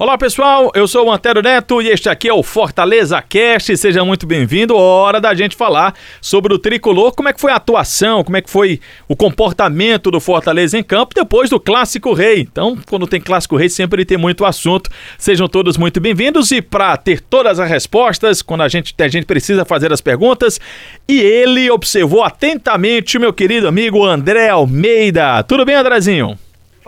Olá pessoal, eu sou o Antero Neto e este aqui é o Fortaleza Cast. Seja muito bem-vindo. Hora da gente falar sobre o tricolor, como é que foi a atuação, como é que foi o comportamento do Fortaleza em campo depois do Clássico Rei. Então, quando tem Clássico Rei, sempre tem muito assunto. Sejam todos muito bem-vindos e para ter todas as respostas, quando a gente, a gente precisa fazer as perguntas, e ele observou atentamente o meu querido amigo André Almeida. Tudo bem, Andrezinho?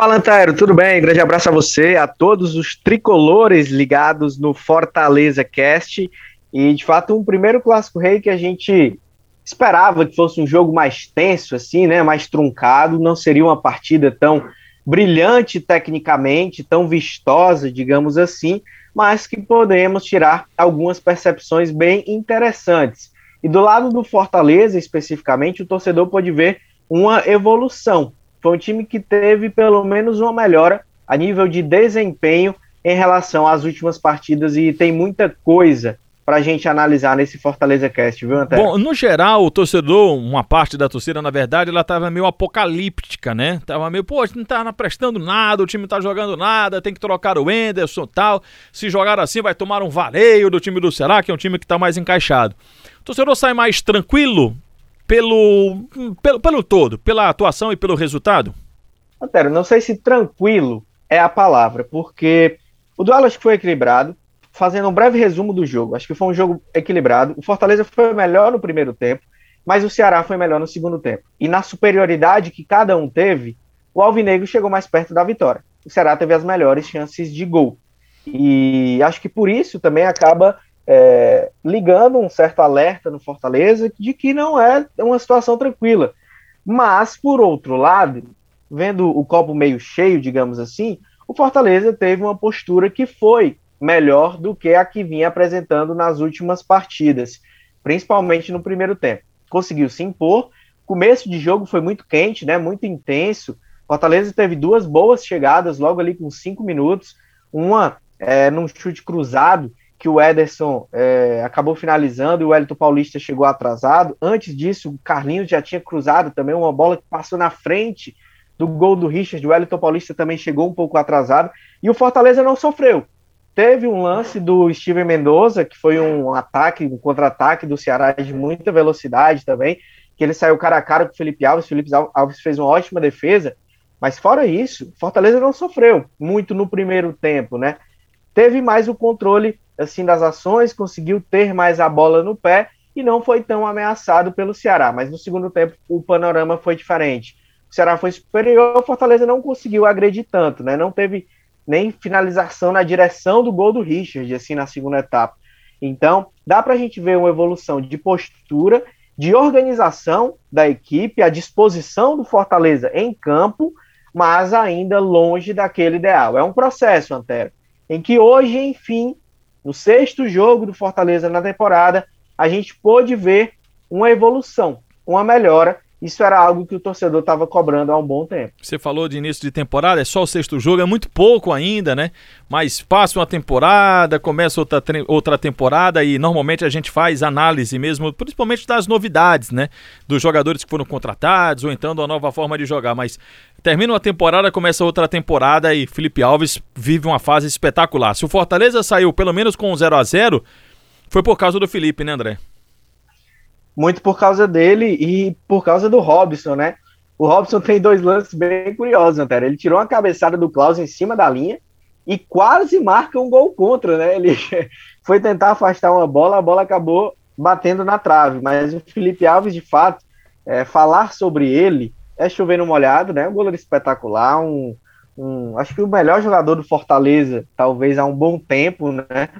Fala, Antairo, tudo bem? Grande abraço a você, a todos os tricolores ligados no Fortaleza Cast. E, de fato, um primeiro Clássico Rei que a gente esperava que fosse um jogo mais tenso, assim, né? Mais truncado. Não seria uma partida tão brilhante tecnicamente, tão vistosa, digamos assim, mas que podemos tirar algumas percepções bem interessantes. E do lado do Fortaleza, especificamente, o torcedor pode ver uma evolução foi um time que teve pelo menos uma melhora a nível de desempenho em relação às últimas partidas e tem muita coisa para a gente analisar nesse Fortaleza Cast, viu, Antônio? Bom, no geral, o torcedor, uma parte da torcida, na verdade, ela tava meio apocalíptica, né? Tava meio, pô, não tá prestando nada, o time não tá jogando nada, tem que trocar o Enderson tal. Se jogar assim, vai tomar um vareio do time do Ceará, que é um time que tá mais encaixado. O torcedor sai mais tranquilo pelo, pelo, pelo todo, pela atuação e pelo resultado? Antero, não sei se tranquilo é a palavra, porque o duelo acho que foi equilibrado. Fazendo um breve resumo do jogo, acho que foi um jogo equilibrado. O Fortaleza foi melhor no primeiro tempo, mas o Ceará foi melhor no segundo tempo. E na superioridade que cada um teve, o Alvinegro chegou mais perto da vitória. O Ceará teve as melhores chances de gol. E acho que por isso também acaba é, ligando um certo alerta no Fortaleza de que não é uma situação tranquila. Mas, por outro lado, vendo o copo meio cheio, digamos assim, o Fortaleza teve uma postura que foi melhor do que a que vinha apresentando nas últimas partidas, principalmente no primeiro tempo. Conseguiu se impor. Começo de jogo foi muito quente, né? Muito intenso. Fortaleza teve duas boas chegadas logo ali com cinco minutos. Uma é, num chute cruzado que o Ederson é, acabou finalizando e o Wellington Paulista chegou atrasado. Antes disso, o Carlinhos já tinha cruzado também uma bola que passou na frente do gol do Richard. O Wellington Paulista também chegou um pouco atrasado. E o Fortaleza não sofreu. Teve um lance do Steven Mendoza, que foi um ataque, um contra-ataque do Ceará de muita velocidade também, que ele saiu cara a cara com o Felipe Alves. O Felipe Alves fez uma ótima defesa. Mas fora isso, Fortaleza não sofreu muito no primeiro tempo, né? Teve mais o controle assim das ações, conseguiu ter mais a bola no pé e não foi tão ameaçado pelo Ceará. Mas no segundo tempo o panorama foi diferente. O Ceará foi superior, o Fortaleza não conseguiu agredir tanto, né? Não teve nem finalização na direção do gol do Richard, assim, na segunda etapa. Então, dá para a gente ver uma evolução de postura, de organização da equipe, a disposição do Fortaleza em campo, mas ainda longe daquele ideal. É um processo, Antero, em que hoje, enfim, no sexto jogo do Fortaleza na temporada, a gente pôde ver uma evolução, uma melhora. Isso era algo que o torcedor estava cobrando há um bom tempo. Você falou de início de temporada, é só o sexto jogo, é muito pouco ainda, né? Mas passa uma temporada, começa outra, outra temporada e normalmente a gente faz análise mesmo, principalmente das novidades, né? Dos jogadores que foram contratados ou então da nova forma de jogar. Mas Termina uma temporada, começa outra temporada e Felipe Alves vive uma fase espetacular. Se o Fortaleza saiu pelo menos com 0 a 0 foi por causa do Felipe, né, André? Muito por causa dele e por causa do Robson, né? O Robson tem dois lances bem curiosos, Antero. Ele tirou uma cabeçada do Klaus em cima da linha e quase marca um gol contra, né? Ele foi tentar afastar uma bola, a bola acabou batendo na trave. Mas o Felipe Alves, de fato, é, falar sobre ele é chover no molhado, né? Um goleiro espetacular, um, um, acho que o melhor jogador do Fortaleza, talvez há um bom tempo, né?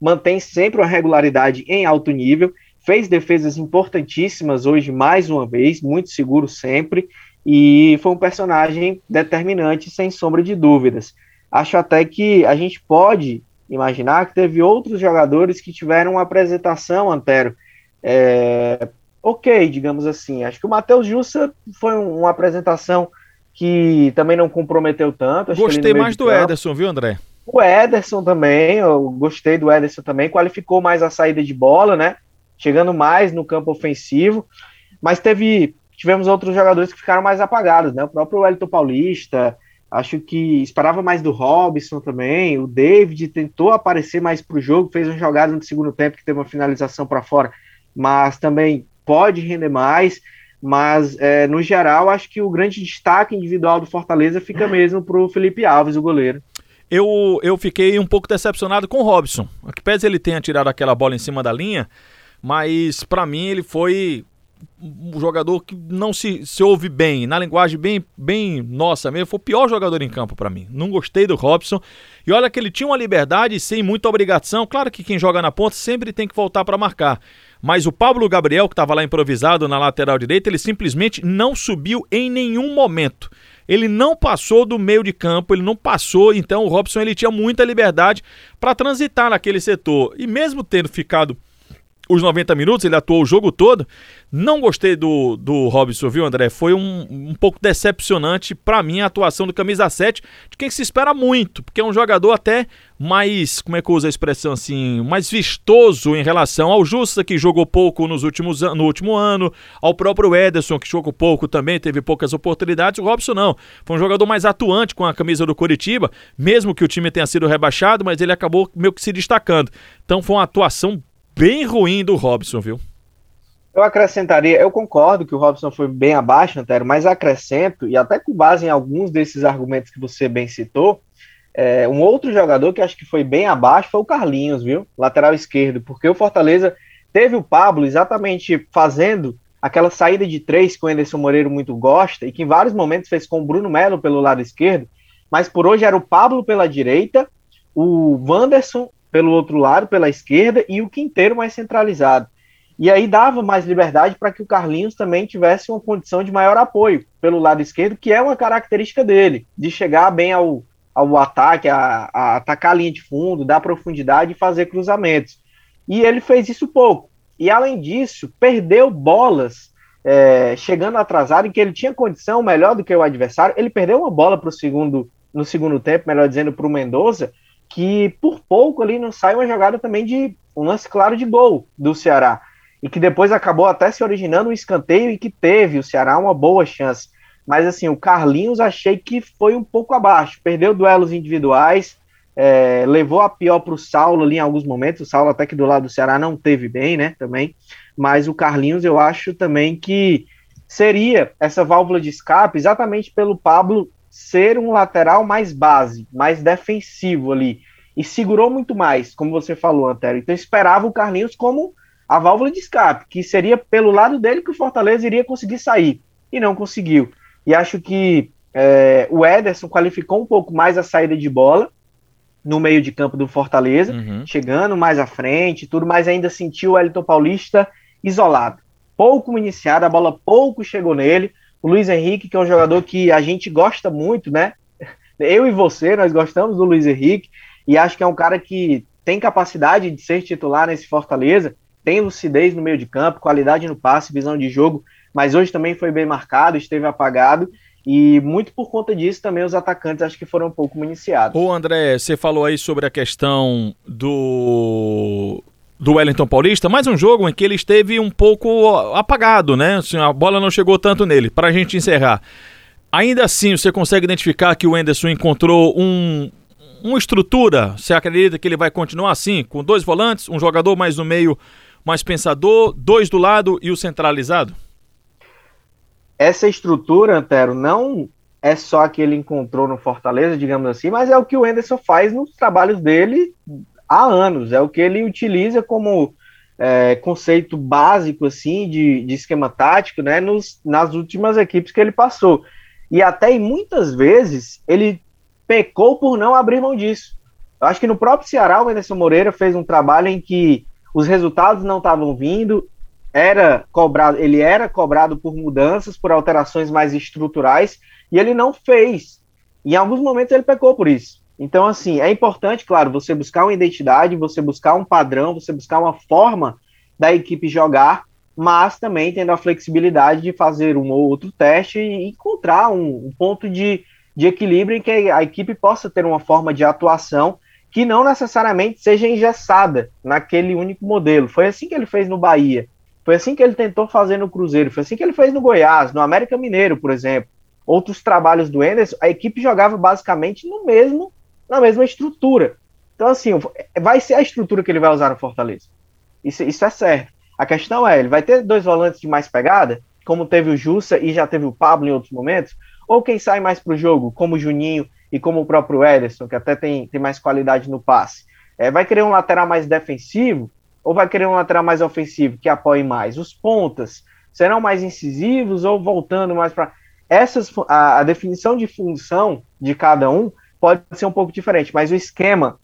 Mantém sempre uma regularidade em alto nível, fez defesas importantíssimas hoje mais uma vez, muito seguro sempre, e foi um personagem determinante, sem sombra de dúvidas. Acho até que a gente pode imaginar que teve outros jogadores que tiveram uma apresentação, Antero, é, ok, digamos assim. Acho que o Matheus Jussa foi uma apresentação que também não comprometeu tanto. Gostei mais do campo. Ederson, viu, André? O Ederson também, eu gostei do Ederson também, qualificou mais a saída de bola, né? Chegando mais no campo ofensivo, mas teve tivemos outros jogadores que ficaram mais apagados, né? O próprio Wellington Paulista, acho que esperava mais do Robson também. O David tentou aparecer mais para o jogo, fez uma jogada no segundo tempo que teve uma finalização para fora, mas também pode render mais. Mas, é, no geral, acho que o grande destaque individual do Fortaleza fica mesmo para o Felipe Alves, o goleiro. Eu, eu fiquei um pouco decepcionado com o Robson. Que pese ele tenha tirado aquela bola em cima da linha, mas para mim ele foi um jogador que não se, se ouve bem, na linguagem bem, bem nossa mesmo, foi o pior jogador em campo para mim. Não gostei do Robson. E olha que ele tinha uma liberdade sem muita obrigação. Claro que quem joga na ponta sempre tem que voltar para marcar. Mas o Pablo Gabriel, que estava lá improvisado na lateral direita, ele simplesmente não subiu em nenhum momento. Ele não passou do meio de campo, ele não passou, então o Robson ele tinha muita liberdade para transitar naquele setor. E mesmo tendo ficado os 90 minutos, ele atuou o jogo todo. Não gostei do, do Robson, viu, André? Foi um, um pouco decepcionante para mim a atuação do camisa 7, de quem se espera muito, porque é um jogador até mais, como é que usa a expressão assim, mais vistoso em relação ao Justa, que jogou pouco nos últimos, no último ano, ao próprio Ederson, que jogou pouco também, teve poucas oportunidades. O Robson não. Foi um jogador mais atuante com a camisa do Coritiba, mesmo que o time tenha sido rebaixado, mas ele acabou meio que se destacando. Então foi uma atuação bem ruim do Robson, viu? Eu acrescentaria, eu concordo que o Robson foi bem abaixo, Antero, mas acrescento, e até com base em alguns desses argumentos que você bem citou, é, um outro jogador que acho que foi bem abaixo foi o Carlinhos, viu? Lateral esquerdo, porque o Fortaleza teve o Pablo exatamente fazendo aquela saída de três que o Anderson Moreira muito gosta e que em vários momentos fez com o Bruno Melo pelo lado esquerdo, mas por hoje era o Pablo pela direita, o Wanderson pelo outro lado, pela esquerda, e o Quinteiro mais centralizado. E aí dava mais liberdade para que o Carlinhos também tivesse uma condição de maior apoio pelo lado esquerdo, que é uma característica dele, de chegar bem ao, ao ataque, a, a atacar a linha de fundo, dar profundidade e fazer cruzamentos. E ele fez isso pouco. E além disso, perdeu bolas é, chegando atrasado, em que ele tinha condição melhor do que o adversário. Ele perdeu uma bola pro segundo, no segundo tempo, melhor dizendo, para o Mendonça, que por pouco ali não sai uma jogada também de um lance claro de gol do Ceará. E que depois acabou até se originando um escanteio e que teve o Ceará uma boa chance. Mas assim, o Carlinhos achei que foi um pouco abaixo. Perdeu duelos individuais, é, levou a pior para o Saulo ali em alguns momentos. O Saulo até que do lado do Ceará não teve bem, né? Também. Mas o Carlinhos eu acho também que seria essa válvula de escape exatamente pelo Pablo ser um lateral mais base, mais defensivo ali. E segurou muito mais, como você falou, Antero. Então esperava o Carlinhos como a válvula de escape, que seria pelo lado dele que o Fortaleza iria conseguir sair. E não conseguiu. E acho que é, o Ederson qualificou um pouco mais a saída de bola no meio de campo do Fortaleza, uhum. chegando mais à frente, tudo, mas ainda sentiu o Elton Paulista isolado. Pouco iniciado, a bola pouco chegou nele. O Luiz Henrique, que é um jogador que a gente gosta muito, né? Eu e você, nós gostamos do Luiz Henrique, e acho que é um cara que tem capacidade de ser titular nesse Fortaleza, tem lucidez no meio de campo, qualidade no passe, visão de jogo, mas hoje também foi bem marcado, esteve apagado, e muito por conta disso também os atacantes acho que foram um pouco iniciados. Ô André, você falou aí sobre a questão do do Wellington Paulista, mais um jogo em que ele esteve um pouco apagado, né? Assim, a bola não chegou tanto nele. Para a gente encerrar, ainda assim você consegue identificar que o Enderson encontrou um, uma estrutura? Você acredita que ele vai continuar assim, com dois volantes, um jogador mais no meio, mais pensador, dois do lado e o centralizado? Essa estrutura, Antero, não é só que ele encontrou no Fortaleza, digamos assim, mas é o que o Enderson faz nos trabalhos dele há anos. É o que ele utiliza como é, conceito básico assim de, de esquema tático, né, nos, nas últimas equipes que ele passou. E até e muitas vezes ele pecou por não abrir mão disso. Eu acho que no próprio Ceará o Anderson Moreira fez um trabalho em que os resultados não estavam vindo, era cobrado, ele era cobrado por mudanças, por alterações mais estruturais, e ele não fez. Em alguns momentos ele pecou por isso. Então, assim, é importante, claro, você buscar uma identidade, você buscar um padrão, você buscar uma forma da equipe jogar, mas também tendo a flexibilidade de fazer um ou outro teste e encontrar um, um ponto de, de equilíbrio em que a equipe possa ter uma forma de atuação que não necessariamente seja engessada naquele único modelo. Foi assim que ele fez no Bahia, foi assim que ele tentou fazer no Cruzeiro, foi assim que ele fez no Goiás, no América Mineiro, por exemplo. Outros trabalhos do Enderson, a equipe jogava basicamente no mesmo, na mesma estrutura. Então, assim, vai ser a estrutura que ele vai usar no Fortaleza. Isso, isso é certo. A questão é, ele vai ter dois volantes de mais pegada, como teve o Jussa e já teve o Pablo em outros momentos, ou quem sai mais para o jogo, como o Juninho e como o próprio Ederson, que até tem, tem mais qualidade no passe. É, vai querer um lateral mais defensivo ou vai querer um lateral mais ofensivo que apoie mais? Os pontas serão mais incisivos ou voltando mais para essas a, a, definição de função de cada um pode ser um pouco diferente, mas o esquema,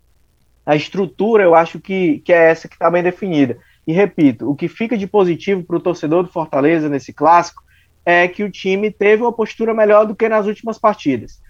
a estrutura, eu acho que, que é essa que está bem definida. E repito, o que fica de positivo para o torcedor do Fortaleza nesse clássico é que o time teve uma postura melhor do que nas últimas partidas.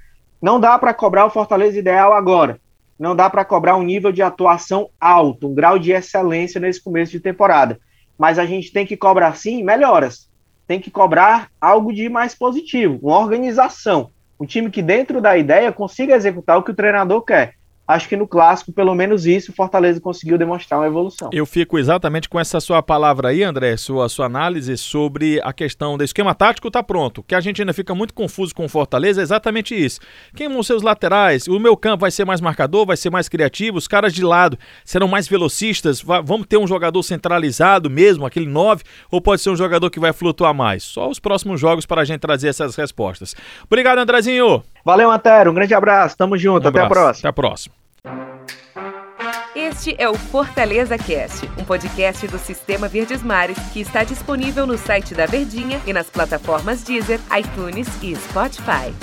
Não dá para cobrar o Fortaleza ideal agora. Não dá para cobrar um nível de atuação alto, um grau de excelência nesse começo de temporada. Mas a gente tem que cobrar sim melhoras. Tem que cobrar algo de mais positivo, uma organização. Um time que, dentro da ideia, consiga executar o que o treinador quer acho que no clássico, pelo menos isso, o Fortaleza conseguiu demonstrar uma evolução. Eu fico exatamente com essa sua palavra aí, André, sua, sua análise sobre a questão do esquema tático tá pronto. que a gente ainda fica muito confuso com o Fortaleza é exatamente isso. Quem vão ser os laterais? O meu campo vai ser mais marcador, vai ser mais criativo, os caras de lado serão mais velocistas, vamos ter um jogador centralizado mesmo, aquele 9, ou pode ser um jogador que vai flutuar mais? Só os próximos jogos para a gente trazer essas respostas. Obrigado, Andrezinho. Valeu, Antero. Um grande abraço. Tamo junto. Um até a próxima. Até a próxima. Este é o Fortaleza Cast, um podcast do Sistema Verdes Mares que está disponível no site da Verdinha e nas plataformas Deezer, iTunes e Spotify.